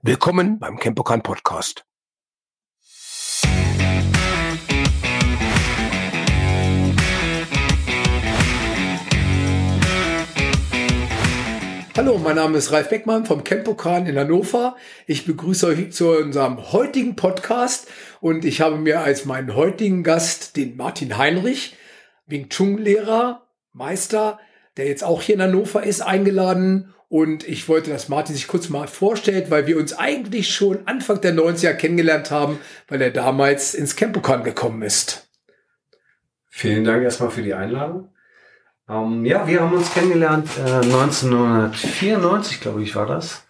Willkommen beim Campokan Podcast. Hallo, mein Name ist Ralf Beckmann vom Campokan in Hannover. Ich begrüße euch zu unserem heutigen Podcast und ich habe mir als meinen heutigen Gast den Martin Heinrich, Wing Chun Lehrer, Meister, der jetzt auch hier in Hannover ist, eingeladen. Und ich wollte, dass Martin sich kurz mal vorstellt, weil wir uns eigentlich schon Anfang der 90er kennengelernt haben, weil er damals ins Campokan gekommen ist. Vielen Dank erstmal für die Einladung. Ähm, ja, wir haben uns kennengelernt äh, 1994, glaube ich, war das.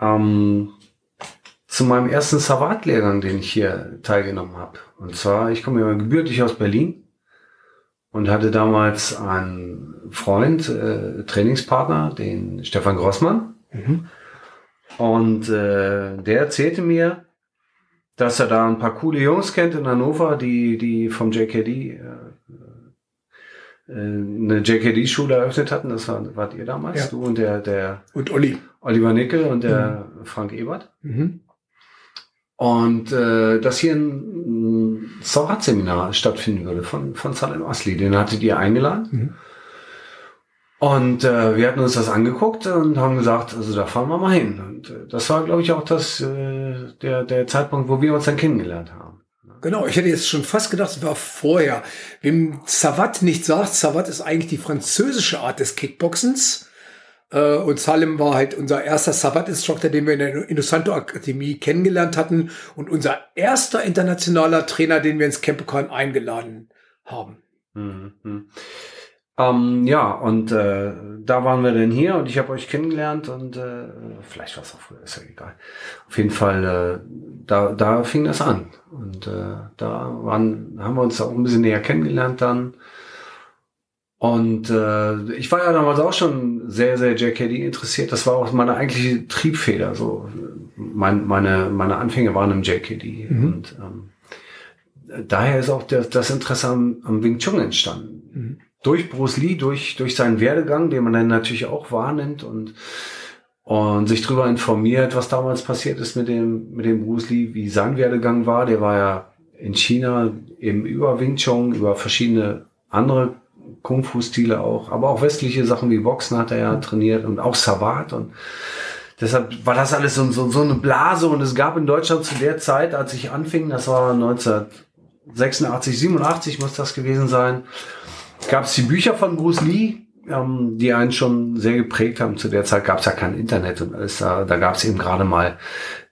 Ähm, zu meinem ersten Savat-Lehrgang, den ich hier teilgenommen habe. Und zwar, ich komme ja gebürtig aus Berlin und hatte damals einen Freund, äh, Trainingspartner, den Stefan Grossmann. Mhm. Und äh, der erzählte mir, dass er da ein paar coole Jungs kennt in Hannover, die, die vom JKD äh, äh, eine JKD-Schule eröffnet hatten. Das war, wart ihr damals, ja. du und der, der und Olli. Oliver Nickel und der mhm. Frank Ebert. Mhm. Und äh, dass hier ein, ein Saurat-Seminar stattfinden würde von, von Salem Asli. Den hattet ihr eingeladen. Mhm. Und äh, wir hatten uns das angeguckt und haben gesagt, also da fahren wir mal hin. Und äh, das war, glaube ich, auch das, äh, der, der Zeitpunkt, wo wir uns dann kennengelernt haben. Genau, ich hätte jetzt schon fast gedacht, es war vorher. Wem Savat nicht sagt, Savat ist eigentlich die französische Art des Kickboxens. Äh, und Salim war halt unser erster Savat-Instructor, den wir in der Indusanto Akademie kennengelernt hatten und unser erster internationaler Trainer, den wir ins Campokan eingeladen haben. Mhm. Ähm, ja, und äh, da waren wir denn hier und ich habe euch kennengelernt und äh, vielleicht war es auch früher, ist ja egal. Auf jeden Fall, äh, da, da fing das an. Und äh, da waren, haben wir uns auch ein bisschen näher kennengelernt dann. Und äh, ich war ja damals auch schon sehr, sehr JKD interessiert. Das war auch meine eigentliche Triebfeder. So mein, meine, meine Anfänge waren im JKD. Mhm. Und ähm, daher ist auch das, das Interesse am, am Wing Chun entstanden. Mhm durch Bruce Lee, durch, durch seinen Werdegang, den man dann natürlich auch wahrnimmt und, und sich darüber informiert, was damals passiert ist mit dem, mit dem Bruce Lee, wie sein Werdegang war. Der war ja in China eben über Wing Chun, über verschiedene andere Kung-Fu-Stile auch, aber auch westliche Sachen wie Boxen hat er ja trainiert und auch Savat und deshalb war das alles so, so, so eine Blase und es gab in Deutschland zu der Zeit, als ich anfing, das war 1986, 87 muss das gewesen sein, gab es die Bücher von Bruce Lee, ähm, die einen schon sehr geprägt haben. Zu der Zeit gab es ja kein Internet und alles. Da, da gab es eben gerade mal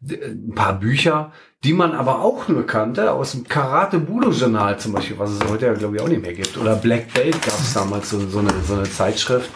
ein paar Bücher, die man aber auch nur kannte aus dem Karate Budo Journal zum Beispiel, was es heute ja glaube ich auch nicht mehr gibt. Oder Black Belt gab es damals so, so, eine, so eine Zeitschrift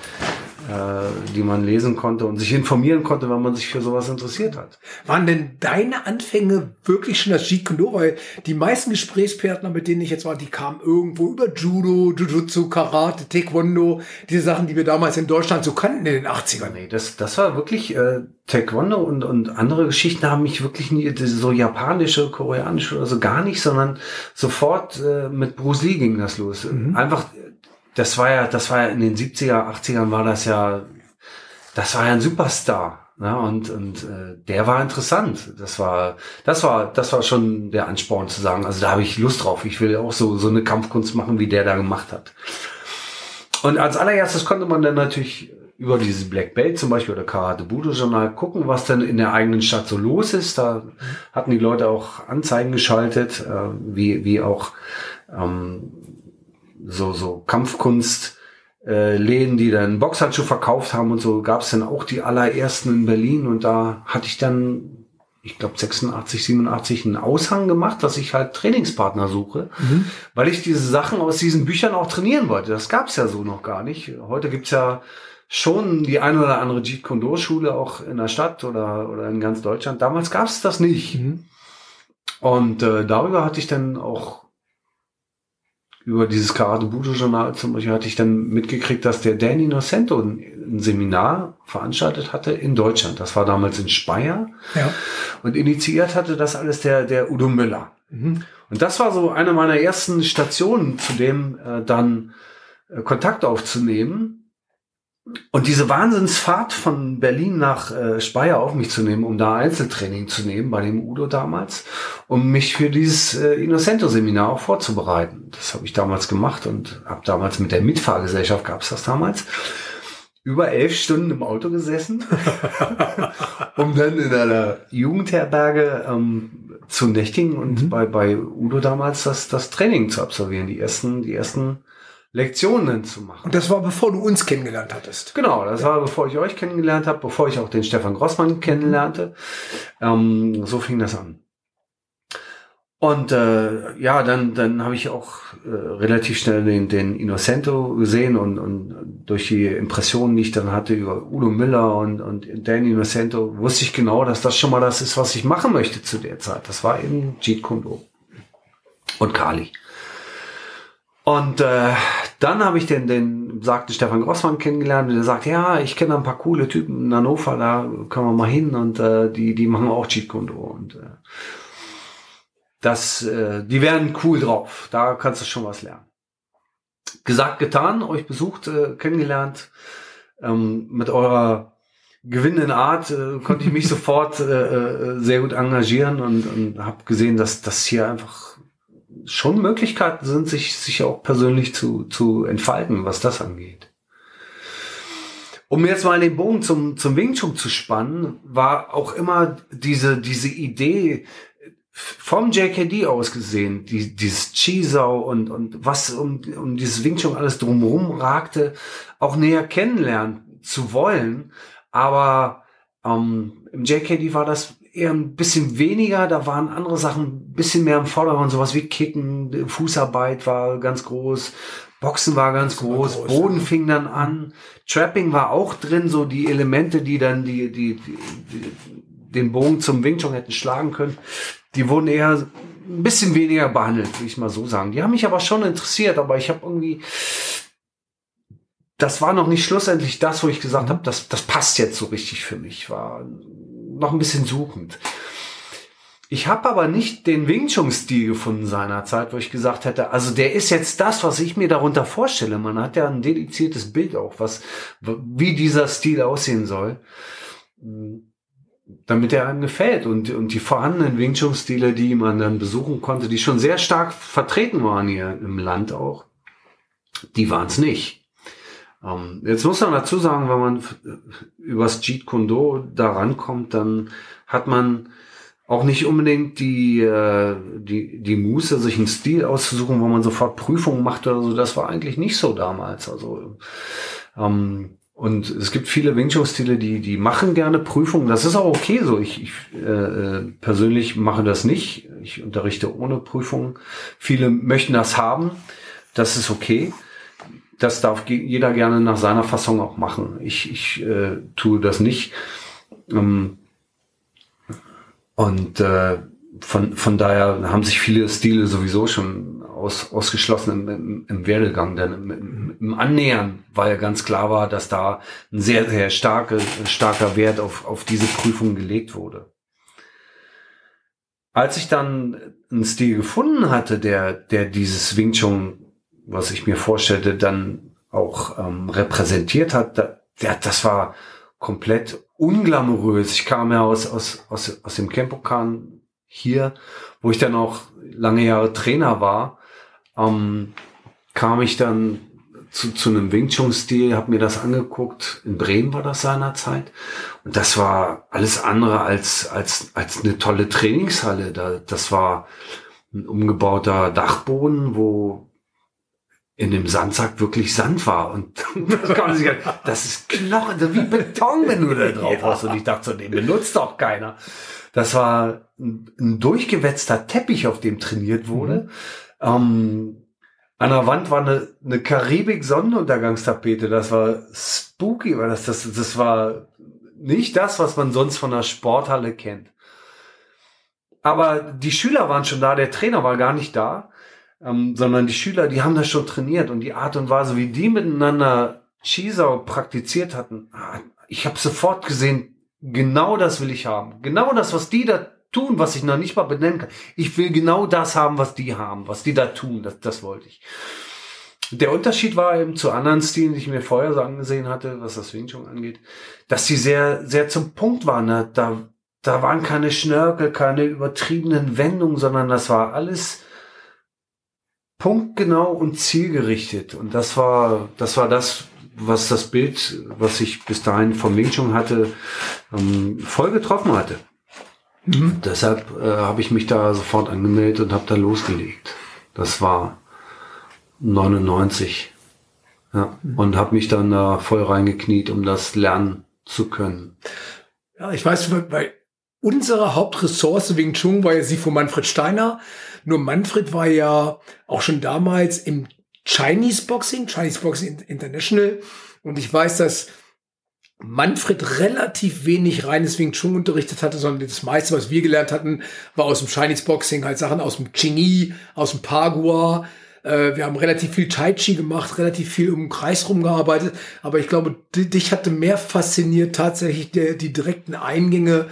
die man lesen konnte und sich informieren konnte, wenn man sich für sowas interessiert hat. Waren denn deine Anfänge wirklich schon das Jeet Kune Weil die meisten Gesprächspartner, mit denen ich jetzt war, die kamen irgendwo über Judo, Jujutsu, Karate, Taekwondo, diese Sachen, die wir damals in Deutschland so kannten in den 80ern. Nee, das, das war wirklich äh, Taekwondo und, und andere Geschichten haben mich wirklich nie, so japanische, koreanische oder so gar nicht, sondern sofort äh, mit Bruce Lee ging das los. Mhm. Einfach das war ja, das war ja in den 70er, 80ern war das ja, das war ja ein Superstar. Ne? Und, und äh, der war interessant. Das war, das war, das war schon der Ansporn zu sagen, also da habe ich Lust drauf. Ich will auch so, so eine Kampfkunst machen, wie der da gemacht hat. Und als allererstes konnte man dann natürlich über dieses Black Belt zum Beispiel oder Karate Budo Journal gucken, was denn in der eigenen Stadt so los ist. Da hatten die Leute auch Anzeigen geschaltet, äh, wie, wie auch ähm, so, so Kampfkunst, äh, Läden, die dann Boxhandschuh verkauft haben und so, gab es dann auch die allerersten in Berlin und da hatte ich dann, ich glaube 86, 87 einen Aushang gemacht, dass ich halt Trainingspartner suche, mhm. weil ich diese Sachen aus diesen Büchern auch trainieren wollte. Das gab es ja so noch gar nicht. Heute gibt's ja schon die eine oder andere Jeet Kune Schule auch in der Stadt oder, oder in ganz Deutschland. Damals gab es das nicht. Mhm. Und äh, darüber hatte ich dann auch über dieses Karate Budo Journal zum Beispiel hatte ich dann mitgekriegt, dass der Danny Nocento ein, ein, Seminar veranstaltet hatte in Deutschland. Das war damals in Speyer. Ja. Und initiiert hatte das alles der, der Udo Müller. Mhm. Und das war so eine meiner ersten Stationen, zu dem äh, dann äh, Kontakt aufzunehmen. Und diese Wahnsinnsfahrt von Berlin nach äh, Speyer auf mich zu nehmen, um da Einzeltraining zu nehmen bei dem Udo damals, um mich für dieses äh, Innocento-Seminar auch vorzubereiten. Das habe ich damals gemacht und habe damals mit der Mitfahrgesellschaft, gab es das damals, über elf Stunden im Auto gesessen, um dann in einer Jugendherberge ähm, zu nächtigen und mhm. bei, bei Udo damals das, das Training zu absolvieren, die ersten, die ersten Lektionen zu machen. Und das war bevor du uns kennengelernt hattest. Genau, das ja. war bevor ich euch kennengelernt habe, bevor ich auch den Stefan Grossmann kennenlernte. Ähm, so fing das an. Und äh, ja, dann, dann habe ich auch äh, relativ schnell den, den Innocento gesehen und, und durch die Impressionen, die ich dann hatte über Udo Miller und, und Dan Innocento, wusste ich genau, dass das schon mal das ist, was ich machen möchte zu der Zeit. Das war eben Jeet Kune und Kali. Und äh, dann habe ich den, den sagte Stefan Grossmann kennengelernt und der sagt, ja, ich kenne ein paar coole Typen in Hannover, da können wir mal hin und äh, die, die machen auch Cheat Kundo und äh, das, äh, die werden cool drauf. Da kannst du schon was lernen. Gesagt, getan, euch besucht, äh, kennengelernt, ähm, mit eurer gewinnenden Art äh, konnte ich mich sofort äh, äh, sehr gut engagieren und, und habe gesehen, dass das hier einfach schon Möglichkeiten sind, sich, sich auch persönlich zu, zu entfalten, was das angeht. Um jetzt mal den Bogen zum, zum Wing Chun zu spannen, war auch immer diese, diese Idee vom JKD aus gesehen, die, dieses Chisau und, und was um, um dieses Wing Chun alles drumherum ragte, auch näher kennenlernen zu wollen. Aber ähm, im JKD war das eher ein bisschen weniger, da waren andere Sachen ein bisschen mehr im Vordergrund, sowas wie Kicken, Fußarbeit war ganz groß, Boxen war ganz groß, groß, Boden ja. fing dann an, Trapping war auch drin, so die Elemente, die dann die, die, die, den Bogen zum Wing Chun hätten schlagen können, die wurden eher ein bisschen weniger behandelt, will ich mal so sagen. Die haben mich aber schon interessiert, aber ich habe irgendwie das war noch nicht schlussendlich das, wo ich gesagt mhm. habe, das, das passt jetzt so richtig für mich. War noch ein bisschen suchend. Ich habe aber nicht den Wing Chun-Stil gefunden seinerzeit, wo ich gesagt hätte, also der ist jetzt das, was ich mir darunter vorstelle. Man hat ja ein dediziertes Bild auch, was, wie dieser Stil aussehen soll, damit er einem gefällt. Und, und die vorhandenen Wing Chun-Stile, die man dann besuchen konnte, die schon sehr stark vertreten waren hier im Land auch, die waren es nicht. Ähm, jetzt muss man dazu sagen, wenn man übers Jeet Kune da rankommt, dann hat man auch nicht unbedingt die, äh, die, die Muße, sich einen Stil auszusuchen, wo man sofort Prüfungen macht oder so. Das war eigentlich nicht so damals. Also, ähm, und es gibt viele Wing Chun-Stile, die, die machen gerne Prüfungen. Das ist auch okay so. Ich, ich äh, äh persönlich mache das nicht. Ich unterrichte ohne Prüfungen. Viele möchten das haben. Das ist okay das darf jeder gerne nach seiner Fassung auch machen. Ich, ich äh, tue das nicht. Ähm, und äh, von, von daher haben sich viele Stile sowieso schon aus, ausgeschlossen im, im, im Werdegang. Denn im, im, Annähern weil ja ganz klar war, dass da ein sehr, sehr starke, starker Wert auf, auf diese Prüfung gelegt wurde. Als ich dann einen Stil gefunden hatte, der, der dieses Wing Chun was ich mir vorstellte, dann auch ähm, repräsentiert hat, da, ja, das war komplett unglamourös. Ich kam ja aus, aus, aus, aus dem Campokan hier, wo ich dann auch lange Jahre Trainer war, ähm, kam ich dann zu, zu einem Wing Chun-Stil, habe mir das angeguckt. In Bremen war das seinerzeit. Und das war alles andere als, als, als eine tolle Trainingshalle. Da, das war ein umgebauter Dachboden, wo in dem Sandsack wirklich Sand war. Und das, sich, das ist Knochen, das ist wie Beton, wenn du da drauf hast. Und ich dachte, so, den benutzt doch keiner. Das war ein, ein durchgewetzter Teppich, auf dem trainiert wurde. Mhm. Ähm, an der Wand war eine, eine Karibik-Sonnenuntergangstapete. Das war spooky, weil das, das, das war nicht das, was man sonst von der Sporthalle kennt. Aber die Schüler waren schon da, der Trainer war gar nicht da ähm, sondern die Schüler, die haben das schon trainiert und die Art und Weise, wie die miteinander Chisau praktiziert hatten, ah, ich habe sofort gesehen, genau das will ich haben. Genau das, was die da tun, was ich noch nicht mal benennen kann. Ich will genau das haben, was die haben, was die da tun, das, das wollte ich. Der Unterschied war eben zu anderen Stilen, die ich mir vorher so angesehen hatte, was das Wing Chun angeht, dass sie sehr, sehr zum Punkt waren. Da, da waren keine Schnörkel, keine übertriebenen Wendungen, sondern das war alles punktgenau und zielgerichtet. Und das war, das war das, was das Bild, was ich bis dahin vom Wing Chun hatte, ähm, voll getroffen hatte. Mhm. Deshalb äh, habe ich mich da sofort angemeldet und habe da losgelegt. Das war 99. Ja, mhm. und habe mich dann da voll reingekniet, um das lernen zu können. Ja, ich weiß, bei unserer Hauptressource Wing Chun war ja sie von Manfred Steiner. Nur Manfred war ja auch schon damals im Chinese Boxing, Chinese Boxing International. Und ich weiß, dass Manfred relativ wenig reines Wing Chun unterrichtet hatte, sondern das meiste, was wir gelernt hatten, war aus dem Chinese Boxing, halt Sachen aus dem Chingy, aus dem Pagua. Äh, wir haben relativ viel Tai Chi gemacht, relativ viel um den Kreis rumgearbeitet. Aber ich glaube, dich hatte mehr fasziniert tatsächlich der, die direkten Eingänge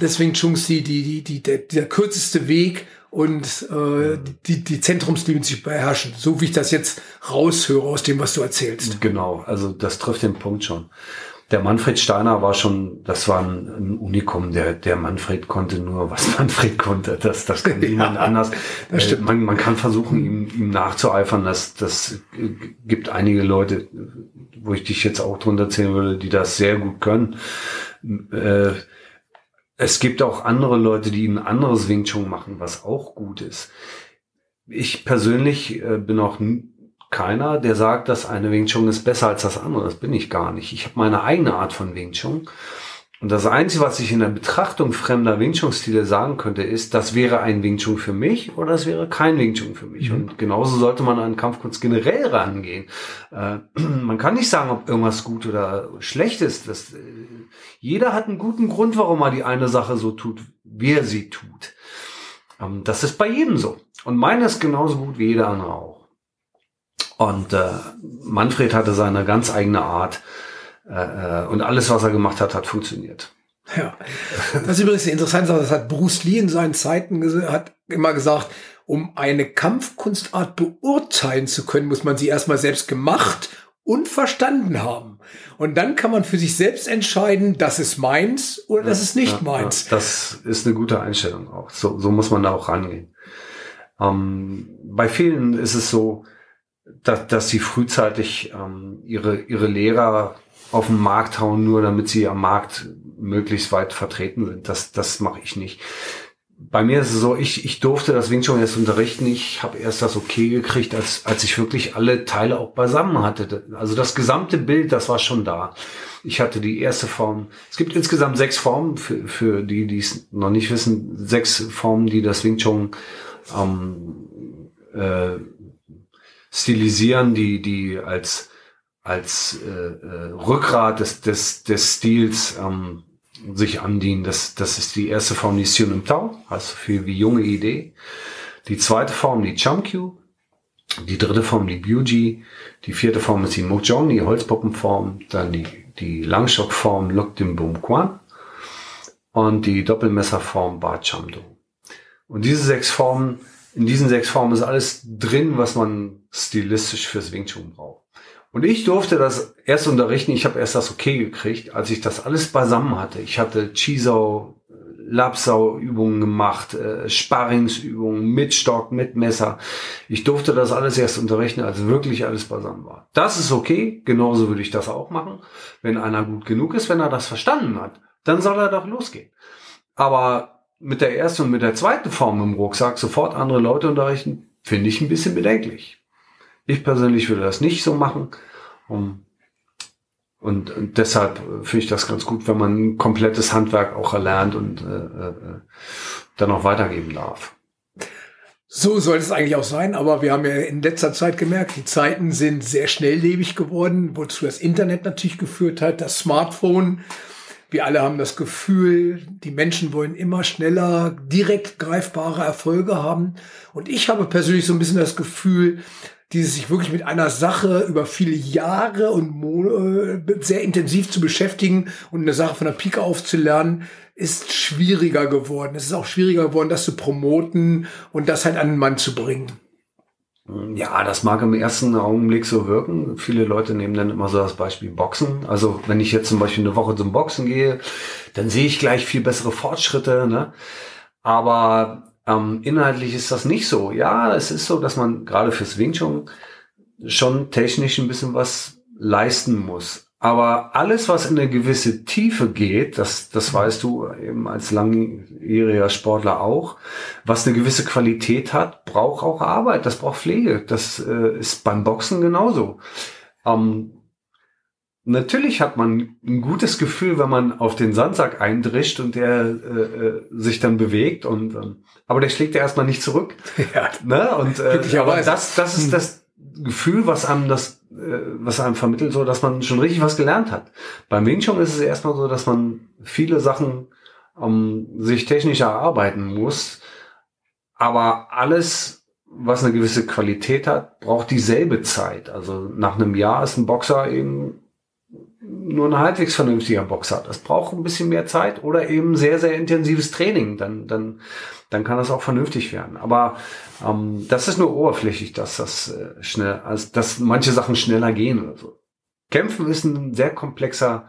des Wing Chuns, die, die, die, die, der, der kürzeste Weg und äh, die, die Zentrumslinie sich beherrschen, so wie ich das jetzt raushöre aus dem, was du erzählst. Genau, also das trifft den Punkt schon. Der Manfred Steiner war schon, das war ein, ein Unikum. Der, der Manfred konnte nur, was Manfred konnte. Das, das kann niemand ja, anders. Stimmt. Man, man kann versuchen, ihm, ihm nachzueifern. Das, das gibt einige Leute, wo ich dich jetzt auch drunter zählen würde, die das sehr gut können. Äh, es gibt auch andere Leute, die ein anderes Wing Chun machen, was auch gut ist. Ich persönlich äh, bin auch keiner, der sagt, dass eine Wing Chun ist besser als das andere. Das bin ich gar nicht. Ich habe meine eigene Art von Wing Chun. Und das Einzige, was ich in der Betrachtung fremder Wing Chun-Stile sagen könnte, ist, das wäre ein Wing Chun für mich oder das wäre kein Wing Chun für mich. Mhm. Und genauso sollte man an Kampfkunst generell rangehen. Äh, man kann nicht sagen, ob irgendwas gut oder schlecht ist. Das, äh, jeder hat einen guten Grund, warum er die eine Sache so tut, wie er sie tut. Ähm, das ist bei jedem so. Und meine ist genauso gut wie jeder andere auch. Und äh, Manfred hatte seine ganz eigene Art. Äh, äh, und alles, was er gemacht hat, hat funktioniert. Ja, das ist übrigens eine interessante Sache. Das hat Bruce Lee in seinen Zeiten hat immer gesagt, um eine Kampfkunstart beurteilen zu können, muss man sie erstmal selbst gemacht und verstanden haben. Und dann kann man für sich selbst entscheiden, das ist meins oder das ist nicht ja, meins. Ja, das ist eine gute Einstellung auch. So, so muss man da auch rangehen. Ähm, bei vielen ist es so, dass, dass sie frühzeitig ähm, ihre, ihre Lehrer auf den Markt hauen, nur damit sie am Markt möglichst weit vertreten sind. Das, das mache ich nicht. Bei mir ist es so, ich, ich durfte das Wing Chun erst unterrichten. Ich habe erst das okay gekriegt, als, als ich wirklich alle Teile auch beisammen hatte. Also das gesamte Bild, das war schon da. Ich hatte die erste Form. Es gibt insgesamt sechs Formen, für, für die, die es noch nicht wissen, sechs Formen, die das Wing Chun ähm, äh, stilisieren, die, die als, als äh, äh, Rückgrat des, des, des Stils ähm, sich andienen. Das, das ist die erste Form, die Sion im Tau, also viel wie junge Idee. Die zweite Form, die Chamkyu. Die dritte Form, die Byuji. Die vierte Form ist die Mojong, die Holzpuppenform. Dann die, die Langstockform Luk Dim Bum Quan. Und die Doppelmesserform Ba Chamdo. Und diese sechs Formen in diesen sechs Formen ist alles drin, was man stilistisch fürs Wing Chun braucht. Und ich durfte das erst unterrichten. Ich habe erst das okay gekriegt, als ich das alles beisammen hatte. Ich hatte Chisau, Lapsau Übungen gemacht, äh, Sparringsübungen mit Stock, mit Messer. Ich durfte das alles erst unterrichten, als wirklich alles beisammen war. Das ist okay. Genauso würde ich das auch machen. Wenn einer gut genug ist, wenn er das verstanden hat, dann soll er doch losgehen. Aber mit der ersten und mit der zweiten Form im Rucksack sofort andere Leute unterrichten, finde ich ein bisschen bedenklich. Ich persönlich würde das nicht so machen. Und, deshalb finde ich das ganz gut, wenn man ein komplettes Handwerk auch erlernt und äh, äh, dann auch weitergeben darf. So soll es eigentlich auch sein, aber wir haben ja in letzter Zeit gemerkt, die Zeiten sind sehr schnelllebig geworden, wozu das Internet natürlich geführt hat, das Smartphone wir alle haben das Gefühl, die Menschen wollen immer schneller direkt greifbare Erfolge haben. Und ich habe persönlich so ein bisschen das Gefühl, dieses sich wirklich mit einer Sache über viele Jahre und äh, sehr intensiv zu beschäftigen und eine Sache von der Pike auf zu lernen, ist schwieriger geworden. Es ist auch schwieriger geworden, das zu promoten und das halt an den Mann zu bringen. Ja, das mag im ersten Augenblick so wirken. Viele Leute nehmen dann immer so das Beispiel Boxen. Also wenn ich jetzt zum Beispiel eine Woche zum Boxen gehe, dann sehe ich gleich viel bessere Fortschritte. Ne? Aber ähm, inhaltlich ist das nicht so. Ja, es ist so, dass man gerade fürs Wing Chun schon technisch ein bisschen was leisten muss. Aber alles, was in eine gewisse Tiefe geht, das, das weißt du eben als langjähriger Sportler auch, was eine gewisse Qualität hat, braucht auch Arbeit, das braucht Pflege. Das äh, ist beim Boxen genauso. Ähm, natürlich hat man ein gutes Gefühl, wenn man auf den Sandsack eindrischt und der äh, äh sich dann bewegt und ähm, aber der schlägt ja erstmal nicht zurück. Ja. Ne? Und äh, aber das, das ist hm. das Gefühl, was einem das, was einem vermittelt, so dass man schon richtig was gelernt hat. Beim Wing Chun ist es erstmal so, dass man viele Sachen um, sich technisch erarbeiten muss, aber alles, was eine gewisse Qualität hat, braucht dieselbe Zeit. Also nach einem Jahr ist ein Boxer eben nur ein halbwegs vernünftiger Boxer. Das braucht ein bisschen mehr Zeit oder eben sehr, sehr intensives Training. Dann, dann, dann kann das auch vernünftig werden. Aber ähm, das ist nur oberflächlich, dass das äh, schnell, also dass manche Sachen schneller gehen oder so. Kämpfen ist ein sehr komplexer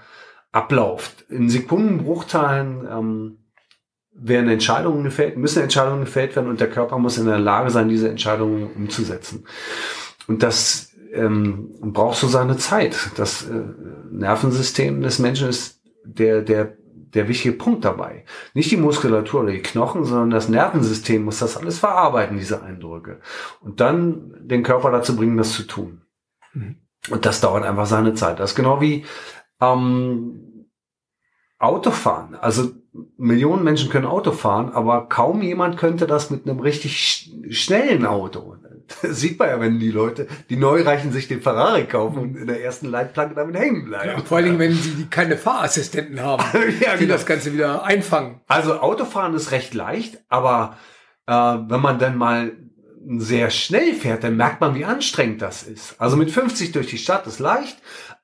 Ablauf. In Sekundenbruchteilen ähm, werden Entscheidungen gefällt, müssen Entscheidungen gefällt werden und der Körper muss in der Lage sein, diese Entscheidungen umzusetzen. Und das ähm, braucht so seine Zeit. Das äh, Nervensystem des Menschen ist der, der der wichtige Punkt dabei. Nicht die Muskulatur oder die Knochen, sondern das Nervensystem muss das alles verarbeiten, diese Eindrücke. Und dann den Körper dazu bringen, das zu tun. Mhm. Und das dauert einfach seine Zeit. Das ist genau wie ähm, Autofahren. Also Millionen Menschen können Auto fahren, aber kaum jemand könnte das mit einem richtig sch schnellen Auto. Das sieht man ja, wenn die Leute, die Neureichen sich den Ferrari kaufen und in der ersten Leitplanke damit hängen bleiben. Ja, vor allen Dingen, wenn sie keine Fahrassistenten haben, ja, die genau. das Ganze wieder einfangen. Also Autofahren ist recht leicht, aber äh, wenn man dann mal sehr schnell fährt, dann merkt man, wie anstrengend das ist. Also mit 50 durch die Stadt ist leicht,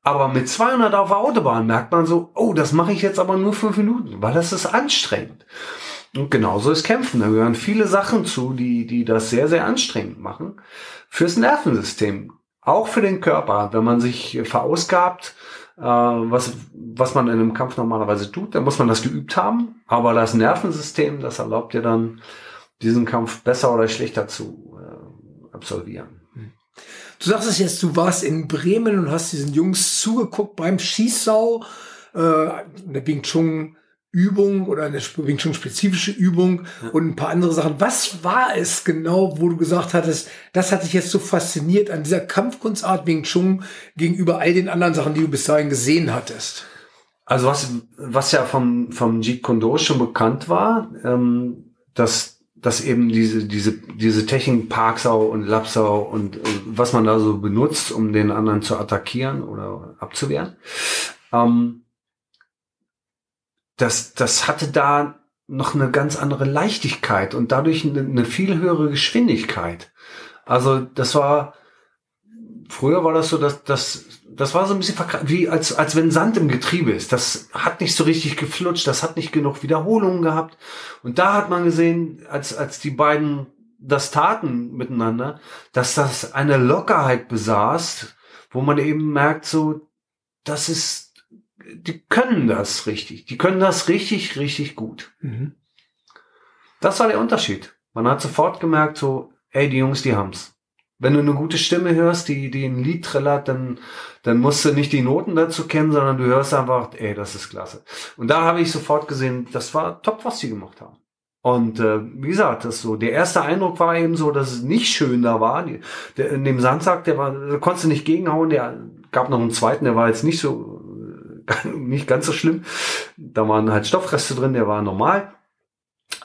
aber mit 200 auf der Autobahn merkt man so, oh, das mache ich jetzt aber nur fünf Minuten, weil das ist anstrengend. Und genauso ist Kämpfen. Da gehören viele Sachen zu, die, die das sehr, sehr anstrengend machen. Fürs Nervensystem. Auch für den Körper. Wenn man sich verausgabt, äh, was, was man in einem Kampf normalerweise tut, dann muss man das geübt haben. Aber das Nervensystem, das erlaubt dir dann, diesen Kampf besser oder schlechter zu äh, absolvieren. Du sagst es jetzt, du warst in Bremen und hast diesen Jungs zugeguckt beim Schießsau, äh, der Bing Chun Übung oder eine Wing Chun spezifische Übung und ein paar andere Sachen. Was war es genau, wo du gesagt hattest, das hat dich jetzt so fasziniert an dieser Kampfkunstart Wing Chun gegenüber all den anderen Sachen, die du bis dahin gesehen hattest? Also was, was ja vom, vom Jeet Kune Do schon bekannt war, ähm, dass, dass eben diese, diese, diese Technik Parksau und Lapsau und äh, was man da so benutzt, um den anderen zu attackieren oder abzuwehren, ähm, das, das hatte da noch eine ganz andere Leichtigkeit und dadurch eine, eine viel höhere Geschwindigkeit. Also das war, früher war das so, dass das, das war so ein bisschen wie als, als wenn Sand im Getriebe ist. Das hat nicht so richtig geflutscht, das hat nicht genug Wiederholungen gehabt. Und da hat man gesehen, als, als die beiden das taten miteinander, dass das eine Lockerheit besaß, wo man eben merkt, so, das ist, die können das richtig. Die können das richtig, richtig gut. Mhm. Das war der Unterschied. Man hat sofort gemerkt, so, ey, die Jungs, die haben's. Wenn du eine gute Stimme hörst, die, die ein Lied trillert, dann, dann musst du nicht die Noten dazu kennen, sondern du hörst einfach, ey, das ist klasse. Und da habe ich sofort gesehen, das war top, was sie gemacht haben. Und äh, wie gesagt, das so, der erste Eindruck war eben so, dass es nicht schön da war. Die, der, in dem Sandsack, der war, da konntest du nicht gegenhauen, der gab noch einen zweiten, der war jetzt nicht so nicht ganz so schlimm. Da waren halt Stoffreste drin, der war normal.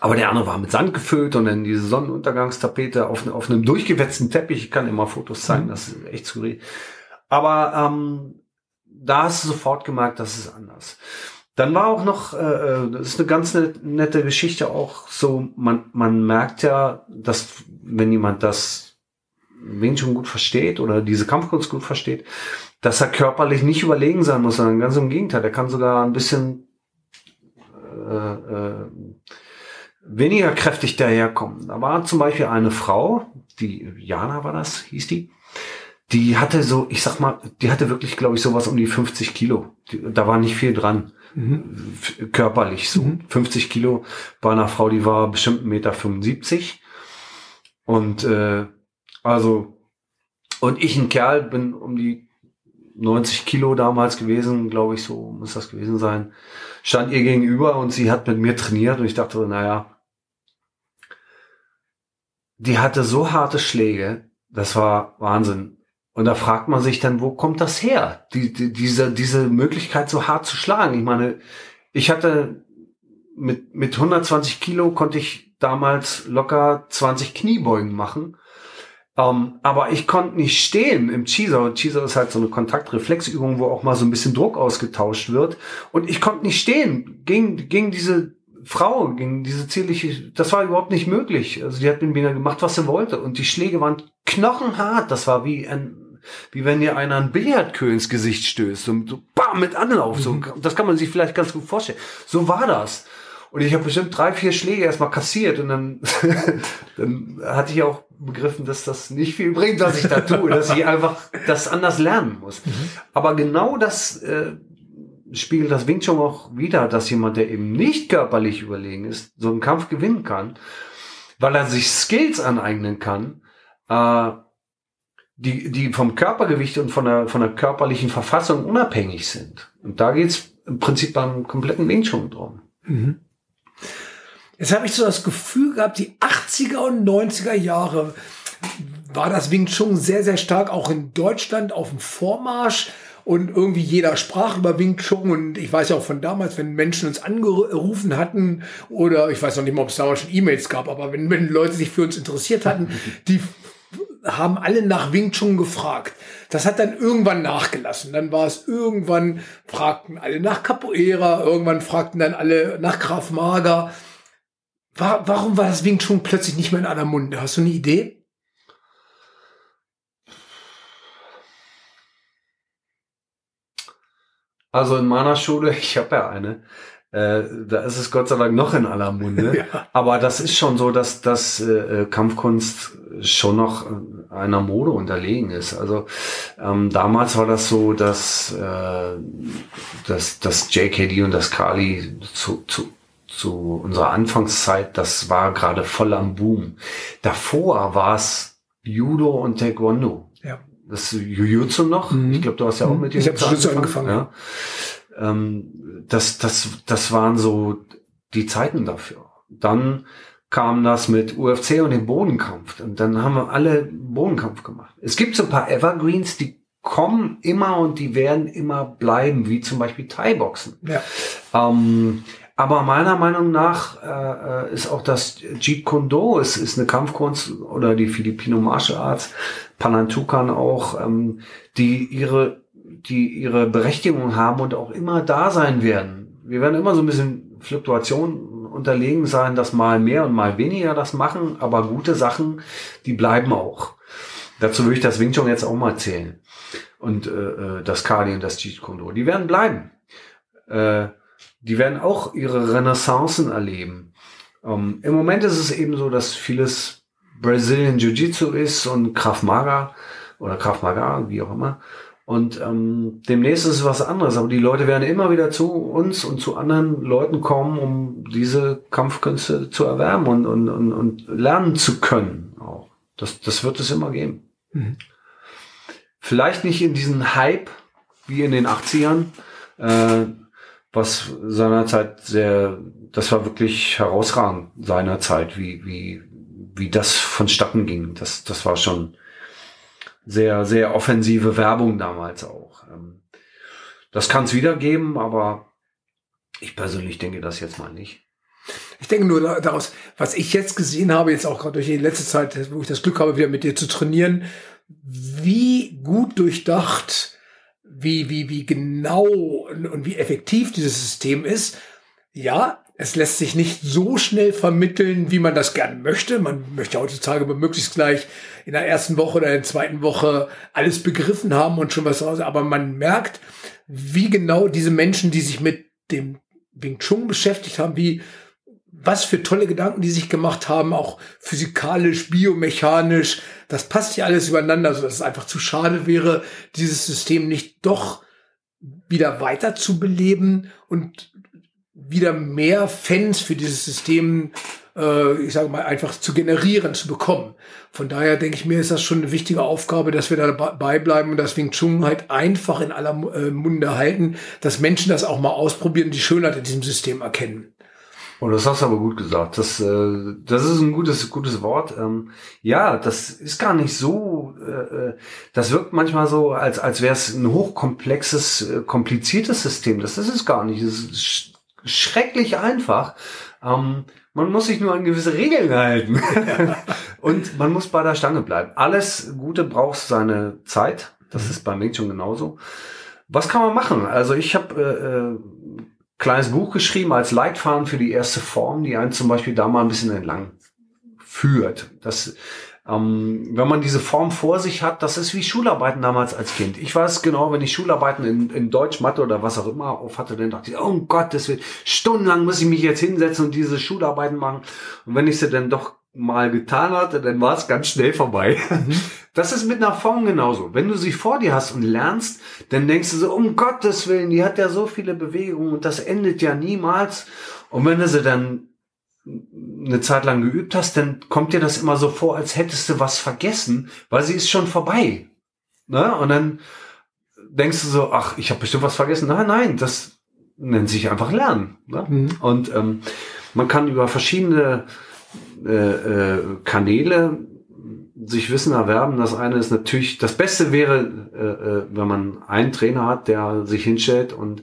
Aber der andere war mit Sand gefüllt und dann diese Sonnenuntergangstapete auf, auf einem durchgewetzten Teppich. Ich kann immer Fotos zeigen, mhm. das ist echt skurril. Aber ähm, da hast du sofort gemerkt, das ist anders. Dann war auch noch, äh, äh das ist eine ganz nette Geschichte auch so, man, man merkt ja, dass wenn jemand das Wing schon gut versteht oder diese Kampfkunst gut versteht, dass er körperlich nicht überlegen sein muss, sondern ganz im Gegenteil. Er kann sogar ein bisschen äh, äh, weniger kräftig daherkommen. Da war zum Beispiel eine Frau, die Jana war das, hieß die. Die hatte so, ich sag mal, die hatte wirklich, glaube ich, sowas um die 50 Kilo. Die, da war nicht viel dran. Mhm. Körperlich so. Mhm. 50 Kilo bei einer Frau, die war bestimmt 1,75 Meter. 75. Und äh, also, und ich ein Kerl bin um die 90 Kilo damals gewesen, glaube ich, so muss das gewesen sein. Stand ihr gegenüber und sie hat mit mir trainiert und ich dachte, naja, die hatte so harte Schläge, das war Wahnsinn. Und da fragt man sich dann, wo kommt das her? Die, die, diese, diese Möglichkeit, so hart zu schlagen. Ich meine, ich hatte mit, mit 120 Kilo konnte ich damals locker 20 Kniebeugen machen. Um, ähm, aber ich konnte nicht stehen im Cheeser. Cheeser ist halt so eine Kontaktreflexübung, wo auch mal so ein bisschen Druck ausgetauscht wird. Und ich konnte nicht stehen gegen, gegen diese Frau, gegen diese zierliche, das war überhaupt nicht möglich. Also die hat mit mir gemacht, was sie wollte. Und die Schläge waren knochenhart. Das war wie ein, wie wenn dir einer ein Billardkö ins Gesicht stößt und so bam, mit Anlauf. So, mhm. das kann man sich vielleicht ganz gut vorstellen. So war das. Und ich habe bestimmt drei, vier Schläge erstmal kassiert und dann, dann hatte ich auch begriffen, dass das nicht viel bringt, was ich da tue, dass ich einfach das anders lernen muss. Mhm. Aber genau das äh, spiegelt das Wing Chun auch wieder, dass jemand, der eben nicht körperlich überlegen ist, so einen Kampf gewinnen kann, weil er sich Skills aneignen kann, äh, die, die vom Körpergewicht und von der, von der körperlichen Verfassung unabhängig sind. Und da geht's im Prinzip beim kompletten Wing Chun drum. Mhm. Jetzt habe ich so das Gefühl gehabt, die 80er und 90er Jahre war das Wing Chun sehr, sehr stark auch in Deutschland auf dem Vormarsch und irgendwie jeder sprach über Wing Chun und ich weiß ja auch von damals, wenn Menschen uns angerufen hatten oder ich weiß noch nicht mal, ob es damals schon E-Mails gab, aber wenn, wenn Leute sich für uns interessiert hatten, die haben alle nach Wing Chun gefragt. Das hat dann irgendwann nachgelassen. Dann war es irgendwann, fragten alle nach Capoeira, irgendwann fragten dann alle nach Graf Mager. War, warum war das Wing Chun plötzlich nicht mehr in aller Munde? Hast du eine Idee? Also in meiner Schule, ich habe ja eine, äh, da ist es Gott sei Dank noch in aller Munde. ja. Aber das ist schon so, dass, dass äh, Kampfkunst schon noch einer Mode unterlegen ist. Also ähm, damals war das so, dass, äh, dass, dass JKD und das Kali zu, zu, zu unserer Anfangszeit, das war gerade voll am Boom. Davor war es Judo und Taekwondo. Ja. Das Jujutsu noch. Mhm. Ich glaube, du hast ja auch mhm. mit dir Ich habe Jujutsu angefangen. Ja. Ähm, das, das, das waren so die Zeiten dafür. Dann kam das mit UFC und dem Bodenkampf. Und dann haben wir alle Bodenkampf gemacht. Es gibt so ein paar Evergreens, die kommen immer und die werden immer bleiben, wie zum Beispiel Thai-Boxen. Ja. Ähm, aber meiner Meinung nach äh, ist auch das Jeet Kune Do, es ist eine Kampfkunst oder die Filipino Martial Arts, Panantukan auch, ähm, die ihre die ihre Berechtigung haben und auch immer da sein werden. Wir werden immer so ein bisschen Fluktuation unterlegen sein, dass mal mehr und mal weniger das machen, aber gute Sachen, die bleiben auch. Dazu würde ich das Wing Chun jetzt auch mal zählen. Und äh, äh das Kali und das Jeet Kune Do. Die werden bleiben. Äh, die werden auch ihre Renaissancen erleben. Ähm, Im Moment ist es eben so, dass vieles Brazilian Jiu-Jitsu ist und Krav Maga oder Krav Maga, wie auch immer. Und ähm, demnächst ist es was anderes. Aber die Leute werden immer wieder zu uns und zu anderen Leuten kommen, um diese Kampfkünste zu erwärmen und, und, und, und lernen zu können. Auch. Das, das wird es immer geben. Mhm. Vielleicht nicht in diesen Hype wie in den 80ern, äh, was seinerzeit sehr, das war wirklich herausragend seinerzeit, wie, wie, wie das vonstatten ging. Das, das war schon sehr, sehr offensive Werbung damals auch. Ähm, das kann es wieder aber ich persönlich denke das jetzt mal nicht. Ich denke nur daraus, was ich jetzt gesehen habe, jetzt auch gerade durch die letzte Zeit, wo ich das Glück habe, wieder mit dir zu trainieren, wie gut durchdacht, wie, wie, wie genau und wie effektiv dieses System ist. Ja, es lässt sich nicht so schnell vermitteln, wie man das gerne möchte. Man möchte heutzutage möglichst gleich in der ersten Woche oder in der zweiten Woche alles begriffen haben und schon was raus. Aber man merkt, wie genau diese Menschen, die sich mit dem Wing Chun beschäftigt haben, wie, was für tolle Gedanken die sich gemacht haben, auch physikalisch, biomechanisch. Das passt ja alles übereinander, so dass es einfach zu schade wäre, dieses System nicht doch wieder weiter zu beleben und wieder mehr Fans für dieses System, äh, ich sage mal, einfach zu generieren, zu bekommen. Von daher denke ich mir, ist das schon eine wichtige Aufgabe, dass wir da dabei bleiben und das Wing Chun halt einfach in aller äh, Munde halten, dass Menschen das auch mal ausprobieren, die Schönheit in diesem System erkennen. Oh, das hast du aber gut gesagt. Das, äh, das ist ein gutes, gutes Wort. Ähm, ja, das ist gar nicht so. Äh, äh das wirkt manchmal so, als, als wäre es ein hochkomplexes, äh, kompliziertes System. Das ist es gar nicht. Es ist sch schrecklich einfach. Ähm, man muss sich nur an gewisse Regeln halten. Und man muss bei der Stange bleiben. Alles Gute braucht seine Zeit. Das mhm. ist beim Mädchen genauso. Was kann man machen? Also ich habe äh, äh kleines Buch geschrieben als Leitfaden für die erste Form, die einen zum Beispiel da mal ein bisschen entlang führt. Das, ähm, wenn man diese Form vor sich hat, das ist wie Schularbeiten damals als Kind. Ich weiß genau, wenn ich Schularbeiten in, in Deutsch, Mathe oder was auch immer auf hatte, dann dachte ich, oh Gott, das wird stundenlang muss ich mich jetzt hinsetzen und diese Schularbeiten machen. Und wenn ich sie dann doch mal getan hatte, dann war es ganz schnell vorbei. Mhm. Das ist mit einer Form genauso. Wenn du sie vor dir hast und lernst, dann denkst du so, um Gottes Willen, die hat ja so viele Bewegungen und das endet ja niemals. Und wenn du sie dann eine Zeit lang geübt hast, dann kommt dir das immer so vor, als hättest du was vergessen, weil sie ist schon vorbei. Ne? Und dann denkst du so, ach, ich habe bestimmt was vergessen. Nein, nein, das nennt sich einfach Lernen. Ne? Mhm. Und ähm, man kann über verschiedene äh, äh, Kanäle sich Wissen erwerben. Das eine ist natürlich, das Beste wäre, äh, äh, wenn man einen Trainer hat, der sich hinstellt und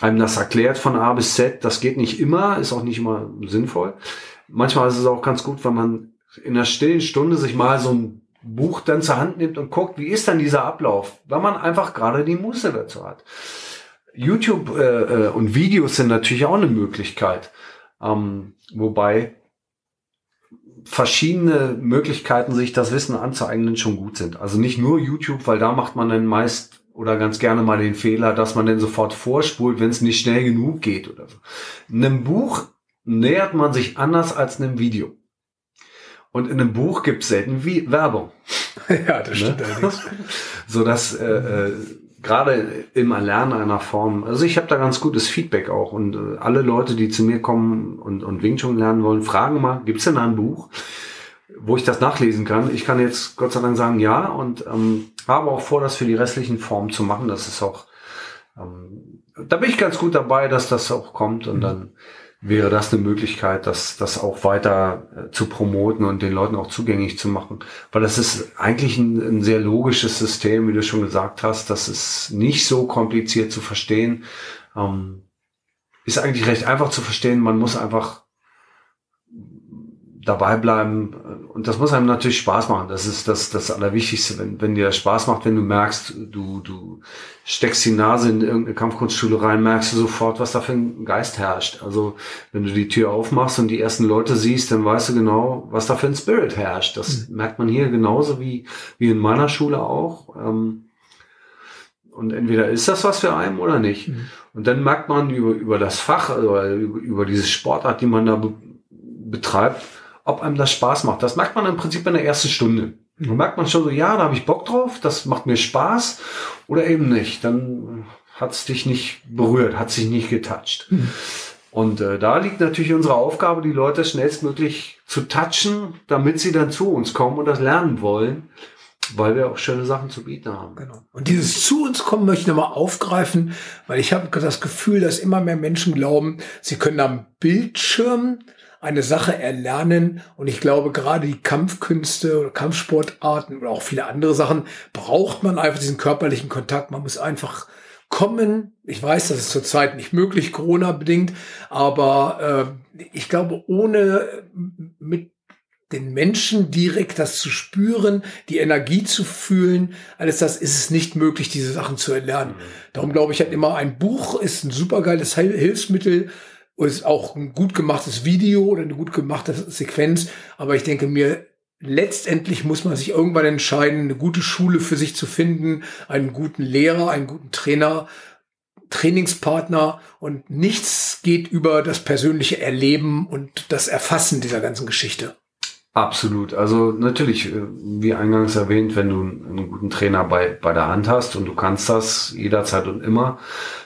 einem das erklärt von A bis Z. Das geht nicht immer, ist auch nicht immer sinnvoll. Manchmal ist es auch ganz gut, wenn man in einer stillen Stunde sich mal so ein Buch dann zur Hand nimmt und guckt, wie ist dann dieser Ablauf, wenn man einfach gerade die Muße dazu hat. YouTube äh, und Videos sind natürlich auch eine Möglichkeit, ähm, wobei verschiedene Möglichkeiten, sich das Wissen anzueignen, schon gut sind. Also nicht nur YouTube, weil da macht man dann meist oder ganz gerne mal den Fehler, dass man dann sofort vorspult, wenn es nicht schnell genug geht oder so. In einem Buch nähert man sich anders als in einem Video. Und in einem Buch gibt es selten wie Werbung. Ja, das stimmt ne? allerdings. so dass äh, äh, gerade im Erlernen einer Form, also ich habe da ganz gutes Feedback auch und äh, alle Leute, die zu mir kommen und, und Wing Chun lernen wollen, fragen mal, gibt's denn da ein Buch, wo ich das nachlesen kann? Ich kann jetzt Gott sei Dank sagen, ja und ähm, habe auch vor, das für die restlichen Formen zu machen. Das ist auch, ähm, da bin ich ganz gut dabei, dass das auch kommt und dann wäre das eine Möglichkeit, das, das auch weiter äh, zu promoten und den Leuten auch zugänglich zu machen. Weil das ist eigentlich ein, ein, sehr logisches System, wie du schon gesagt hast. Das ist nicht so kompliziert zu verstehen. Ähm, ist eigentlich recht einfach zu verstehen. Man muss einfach dabei bleiben. Und das muss einem natürlich Spaß machen. Das ist das, das Allerwichtigste. Wenn, wenn dir das Spaß macht, wenn du merkst, du, du steckst die Nase in irgendeine Kampfkunstschule rein, merkst du sofort, was da für ein Geist herrscht. Also, wenn du die Tür aufmachst und die ersten Leute siehst, dann weißt du genau, was da für ein Spirit herrscht. Das mhm. merkt man hier genauso wie, wie in meiner Schule auch. Ähm, und entweder ist das was für einen oder nicht. Mhm. Und dann merkt man über, über das Fach, also über, über diese Sportart, die man da be betreibt, ob einem das Spaß macht. Das merkt man im Prinzip in der ersten Stunde. Dann merkt man schon so, ja, da habe ich Bock drauf, das macht mir Spaß oder eben nicht. Dann hat es dich nicht berührt, hat sich nicht getoucht. Mhm. Und äh, da liegt natürlich unsere Aufgabe, die Leute schnellstmöglich zu touchen, damit sie dann zu uns kommen und das lernen wollen, weil wir auch schöne Sachen zu bieten haben. Genau. Und dieses zu uns kommen möchte ich nochmal aufgreifen, weil ich habe das Gefühl, dass immer mehr Menschen glauben, sie können am Bildschirm eine Sache erlernen. Und ich glaube, gerade die Kampfkünste oder Kampfsportarten oder auch viele andere Sachen braucht man einfach diesen körperlichen Kontakt. Man muss einfach kommen. Ich weiß, das ist zurzeit nicht möglich, Corona bedingt, aber äh, ich glaube, ohne mit den Menschen direkt das zu spüren, die Energie zu fühlen, alles das ist es nicht möglich, diese Sachen zu erlernen. Mhm. Darum glaube ich halt immer, ein Buch ist ein supergeiles Hilfsmittel, ist auch ein gut gemachtes Video oder eine gut gemachte Sequenz. Aber ich denke mir, letztendlich muss man sich irgendwann entscheiden, eine gute Schule für sich zu finden, einen guten Lehrer, einen guten Trainer. Trainingspartner und nichts geht über das persönliche Erleben und das Erfassen dieser ganzen Geschichte. Absolut. Also natürlich, äh, wie eingangs erwähnt, wenn du einen guten Trainer bei, bei der Hand hast und du kannst das jederzeit und immer,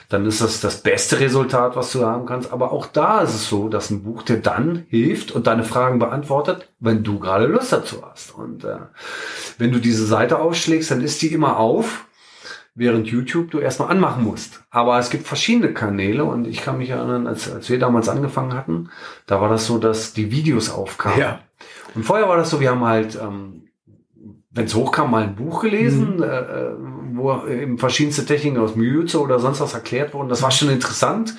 dann ist das das beste Resultat, was du haben kannst. Aber auch da ist es so, dass ein Buch dir dann hilft und deine Fragen beantwortet, wenn du gerade Lust dazu hast. Und äh, wenn du diese Seite aufschlägst, dann ist die immer auf, während YouTube du erstmal anmachen musst. Aber es gibt verschiedene Kanäle und ich kann mich erinnern, als, als wir damals angefangen hatten, da war das so, dass die Videos aufkamen. Ja. Und vorher war das so, wir haben halt, ähm, wenn es hochkam, mal ein Buch gelesen, mhm. äh, äh wo eben verschiedenste Techniken aus Myuzo oder sonst was erklärt wurden. Das war schon interessant.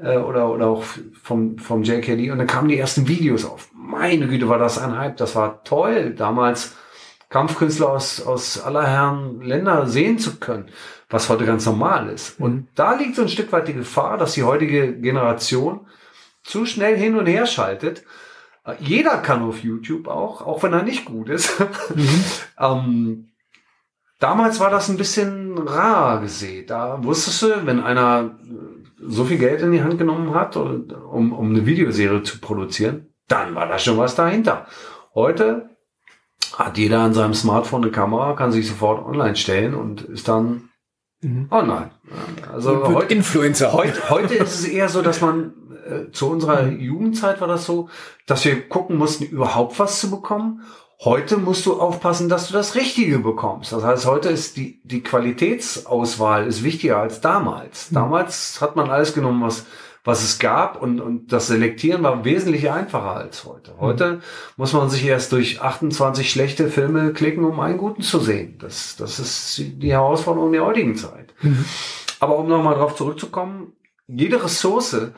Äh, oder, oder auch vom, vom JKD. Und dann kamen die ersten Videos auf. Meine Güte, war das ein Hype. Das war toll, damals Kampfkünstler aus, aus aller Herren Länder sehen zu können, was heute ganz normal ist. Und mhm. da liegt so ein Stück weit die Gefahr, dass die heutige Generation zu schnell hin und her schaltet jeder kann auf YouTube auch, auch wenn er nicht gut ist. Mhm. ähm, damals war das ein bisschen rar gesehen. Da wusstest du, wenn einer so viel Geld in die Hand genommen hat, um, um eine Videoserie zu produzieren, dann war da schon was dahinter. Heute hat jeder an seinem Smartphone eine Kamera, kann sich sofort online stellen und ist dann mhm. online. Also heute, Influencer. Heute, heute ist es eher so, dass man äh, zu unserer mhm. Jugendzeit war das so, dass wir gucken mussten, überhaupt was zu bekommen. Heute musst du aufpassen, dass du das Richtige bekommst. Das heißt, heute ist die, die Qualitätsauswahl ist wichtiger als damals. Mhm. Damals hat man alles genommen, was, was es gab und, und das Selektieren war wesentlich einfacher als heute. Mhm. Heute muss man sich erst durch 28 schlechte Filme klicken, um einen guten zu sehen. Das, das ist die Herausforderung der heutigen Zeit. Mhm. Aber um nochmal drauf zurückzukommen, jede Ressource,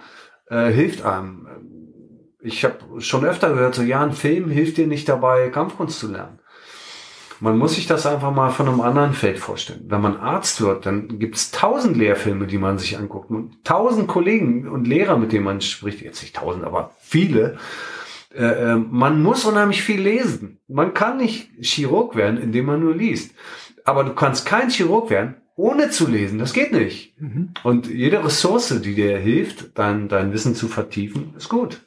äh, hilft einem. Ich habe schon öfter gehört, so ja, ein Film hilft dir nicht dabei, Kampfkunst zu lernen. Man muss sich das einfach mal von einem anderen Feld vorstellen. Wenn man Arzt wird, dann gibt es tausend Lehrfilme, die man sich anguckt und tausend Kollegen und Lehrer, mit denen man spricht. Jetzt nicht tausend, aber viele. Äh, äh, man muss unheimlich viel lesen. Man kann nicht Chirurg werden, indem man nur liest. Aber du kannst kein Chirurg werden, ohne zu lesen. Das geht nicht. Mhm. Und jede Ressource, die dir hilft, dein, dein Wissen zu vertiefen, ist gut.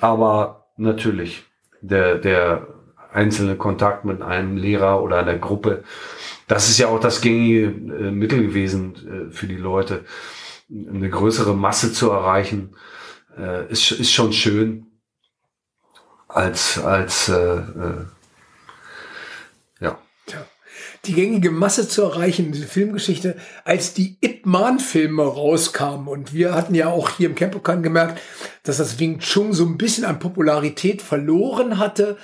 Aber natürlich, der, der einzelne Kontakt mit einem Lehrer oder einer Gruppe, das ist ja auch das gängige äh, Mittel gewesen äh, für die Leute, eine größere Masse zu erreichen, äh, ist, ist schon schön als, als äh, äh, die gängige Masse zu erreichen, diese Filmgeschichte, als die Ip Man-Filme rauskamen. Und wir hatten ja auch hier im Campokan gemerkt, dass das Wing Chun so ein bisschen an Popularität verloren hatte.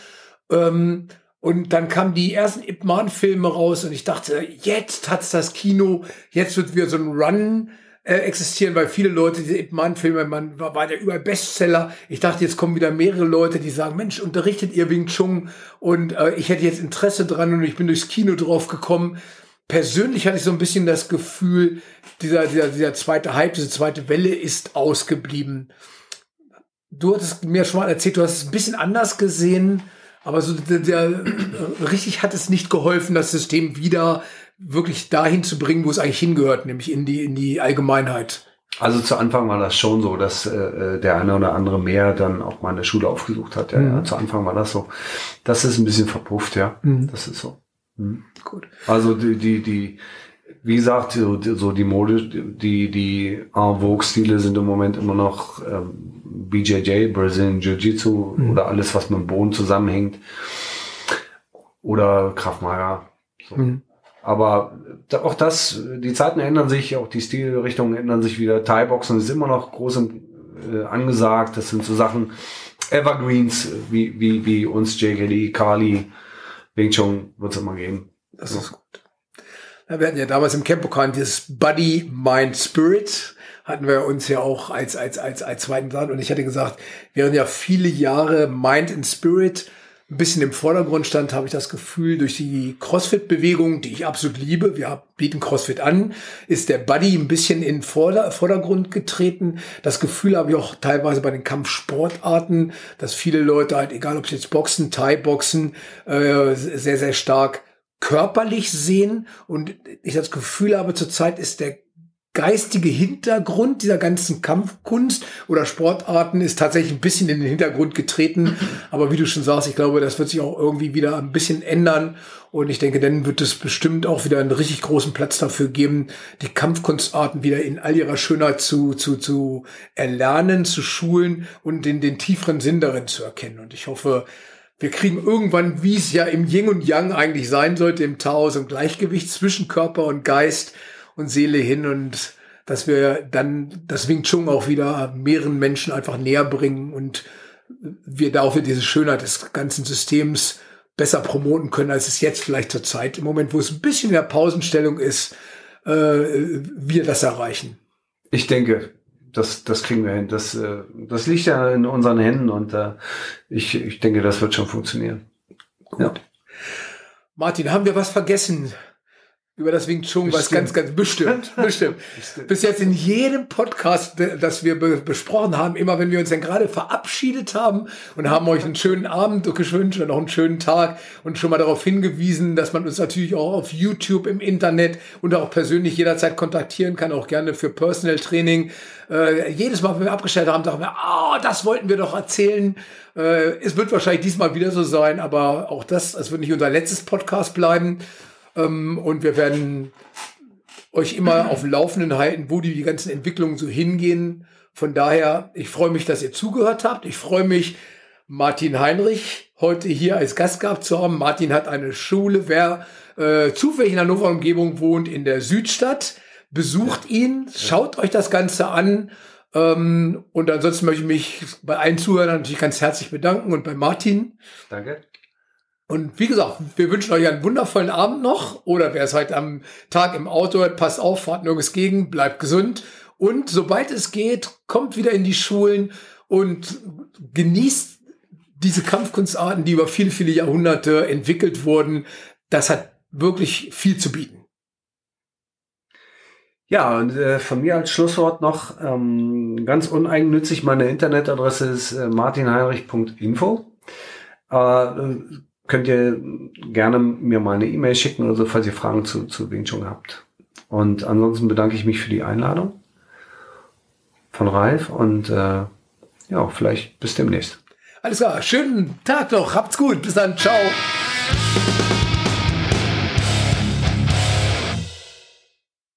Ähm, und dann kamen die ersten Ip Man-Filme raus und ich dachte, jetzt hat's das Kino, jetzt wird wieder so ein Run äh, existieren, weil viele Leute diese Ip Man-Filme, man war, war der überall Bestseller. Ich dachte, jetzt kommen wieder mehrere Leute, die sagen, Mensch, unterrichtet ihr Wing Chun und äh, ich hätte jetzt Interesse dran und ich bin durchs Kino drauf gekommen. Persönlich hatte ich so ein bisschen das Gefühl, dieser, dieser, dieser zweite Hype, diese zweite Welle ist ausgeblieben. Du hattest mir schon mal erzählt, du hast es ein bisschen anders gesehen, aber so der, der richtig hat es nicht geholfen, das System wieder wirklich dahin zu bringen, wo es eigentlich hingehört, nämlich in die, in die Allgemeinheit. Also zu Anfang war das schon so, dass äh, äh, der eine oder andere mehr dann auch mal in der Schule aufgesucht hat. Ja, mhm. ja, zu Anfang war das so. Das ist ein bisschen verpufft, ja. Mhm. Das ist so. Mhm. Gut. Also die, die, die, wie gesagt, so, so die Mode, die, die en Vogue-Stile sind im Moment immer noch ähm, BJJ, Brazilian Jiu-Jitsu mhm. oder alles, was mit dem Boden zusammenhängt. Oder Kraft Maga. So. Mhm. Aber auch das, die Zeiten ändern sich, auch die Stilrichtungen ändern sich wieder. Thai-Boxen ist immer noch groß und äh, angesagt. Das sind so Sachen, Evergreens, wie, wie, wie uns JKD, Kali, Wing Chun wird es immer geben. Das ist gut. Ja, wir hatten ja damals im Campokan dieses Body, Mind, Spirit hatten wir uns ja auch als, als, als, als zweiten Plan. Und ich hatte gesagt, während ja viele Jahre Mind and Spirit ein bisschen im Vordergrund stand, habe ich das Gefühl, durch die CrossFit-Bewegung, die ich absolut liebe, wir bieten CrossFit an, ist der Buddy ein bisschen in Vorder Vordergrund getreten. Das Gefühl habe ich auch teilweise bei den Kampfsportarten, dass viele Leute halt, egal ob sie jetzt Boxen, Thai-Boxen, äh, sehr, sehr stark körperlich sehen und ich das Gefühl habe, zurzeit ist der geistige Hintergrund dieser ganzen Kampfkunst oder Sportarten ist tatsächlich ein bisschen in den Hintergrund getreten. Aber wie du schon sagst, ich glaube, das wird sich auch irgendwie wieder ein bisschen ändern. Und ich denke, dann wird es bestimmt auch wieder einen richtig großen Platz dafür geben, die Kampfkunstarten wieder in all ihrer Schönheit zu, zu, zu erlernen, zu schulen und den, den tieferen Sinn darin zu erkennen. Und ich hoffe, wir kriegen irgendwann, wie es ja im Yin und Yang eigentlich sein sollte, im Tao, so ein Gleichgewicht zwischen Körper und Geist, und Seele hin und dass wir dann das Wing Chun auch wieder mehreren Menschen einfach näher bringen und wir da auch wieder diese Schönheit des ganzen Systems besser promoten können, als es jetzt vielleicht zur Zeit, im Moment, wo es ein bisschen in der Pausenstellung ist, äh, wir das erreichen. Ich denke, das, das kriegen wir hin. Das, äh, das liegt ja in unseren Händen und äh, ich, ich denke, das wird schon funktionieren. Gut. Ja. Martin, haben wir was vergessen? Über das Wing Chun was ganz, ganz bestimmt, bestimmt. bestimmt. Bis jetzt in jedem Podcast, das wir be besprochen haben, immer wenn wir uns dann gerade verabschiedet haben und haben euch einen schönen Abend gewünscht und noch einen schönen Tag und schon mal darauf hingewiesen, dass man uns natürlich auch auf YouTube, im Internet und auch persönlich jederzeit kontaktieren kann, auch gerne für Personal Training. Äh, jedes Mal, wenn wir abgestellt haben, sagen wir, ah, oh, das wollten wir doch erzählen. Äh, es wird wahrscheinlich diesmal wieder so sein, aber auch das, es wird nicht unser letztes Podcast bleiben. Ähm, und wir werden euch immer auf dem Laufenden halten, wo die, die ganzen Entwicklungen so hingehen. Von daher, ich freue mich, dass ihr zugehört habt. Ich freue mich, Martin Heinrich heute hier als Gast gehabt zu haben. Martin hat eine Schule. Wer äh, zufällig in Hannover Umgebung wohnt, in der Südstadt, besucht ihn, schaut euch das Ganze an. Ähm, und ansonsten möchte ich mich bei allen Zuhörern natürlich ganz herzlich bedanken und bei Martin. Danke. Und wie gesagt, wir wünschen euch einen wundervollen Abend noch. Oder wer es heute am Tag im Auto hört, passt auf, fahrt nirgends gegen, bleibt gesund. Und sobald es geht, kommt wieder in die Schulen und genießt diese Kampfkunstarten, die über viele, viele Jahrhunderte entwickelt wurden. Das hat wirklich viel zu bieten. Ja, und äh, von mir als Schlusswort noch ähm, ganz uneigennützig, meine Internetadresse ist äh, martinheinrich.info. Äh, könnt ihr gerne mir mal eine E-Mail schicken oder so, falls ihr Fragen zu, zu Wing Chun habt. Und ansonsten bedanke ich mich für die Einladung von Ralf und äh, ja, vielleicht bis demnächst. Alles klar, schönen Tag noch, habt's gut, bis dann, ciao.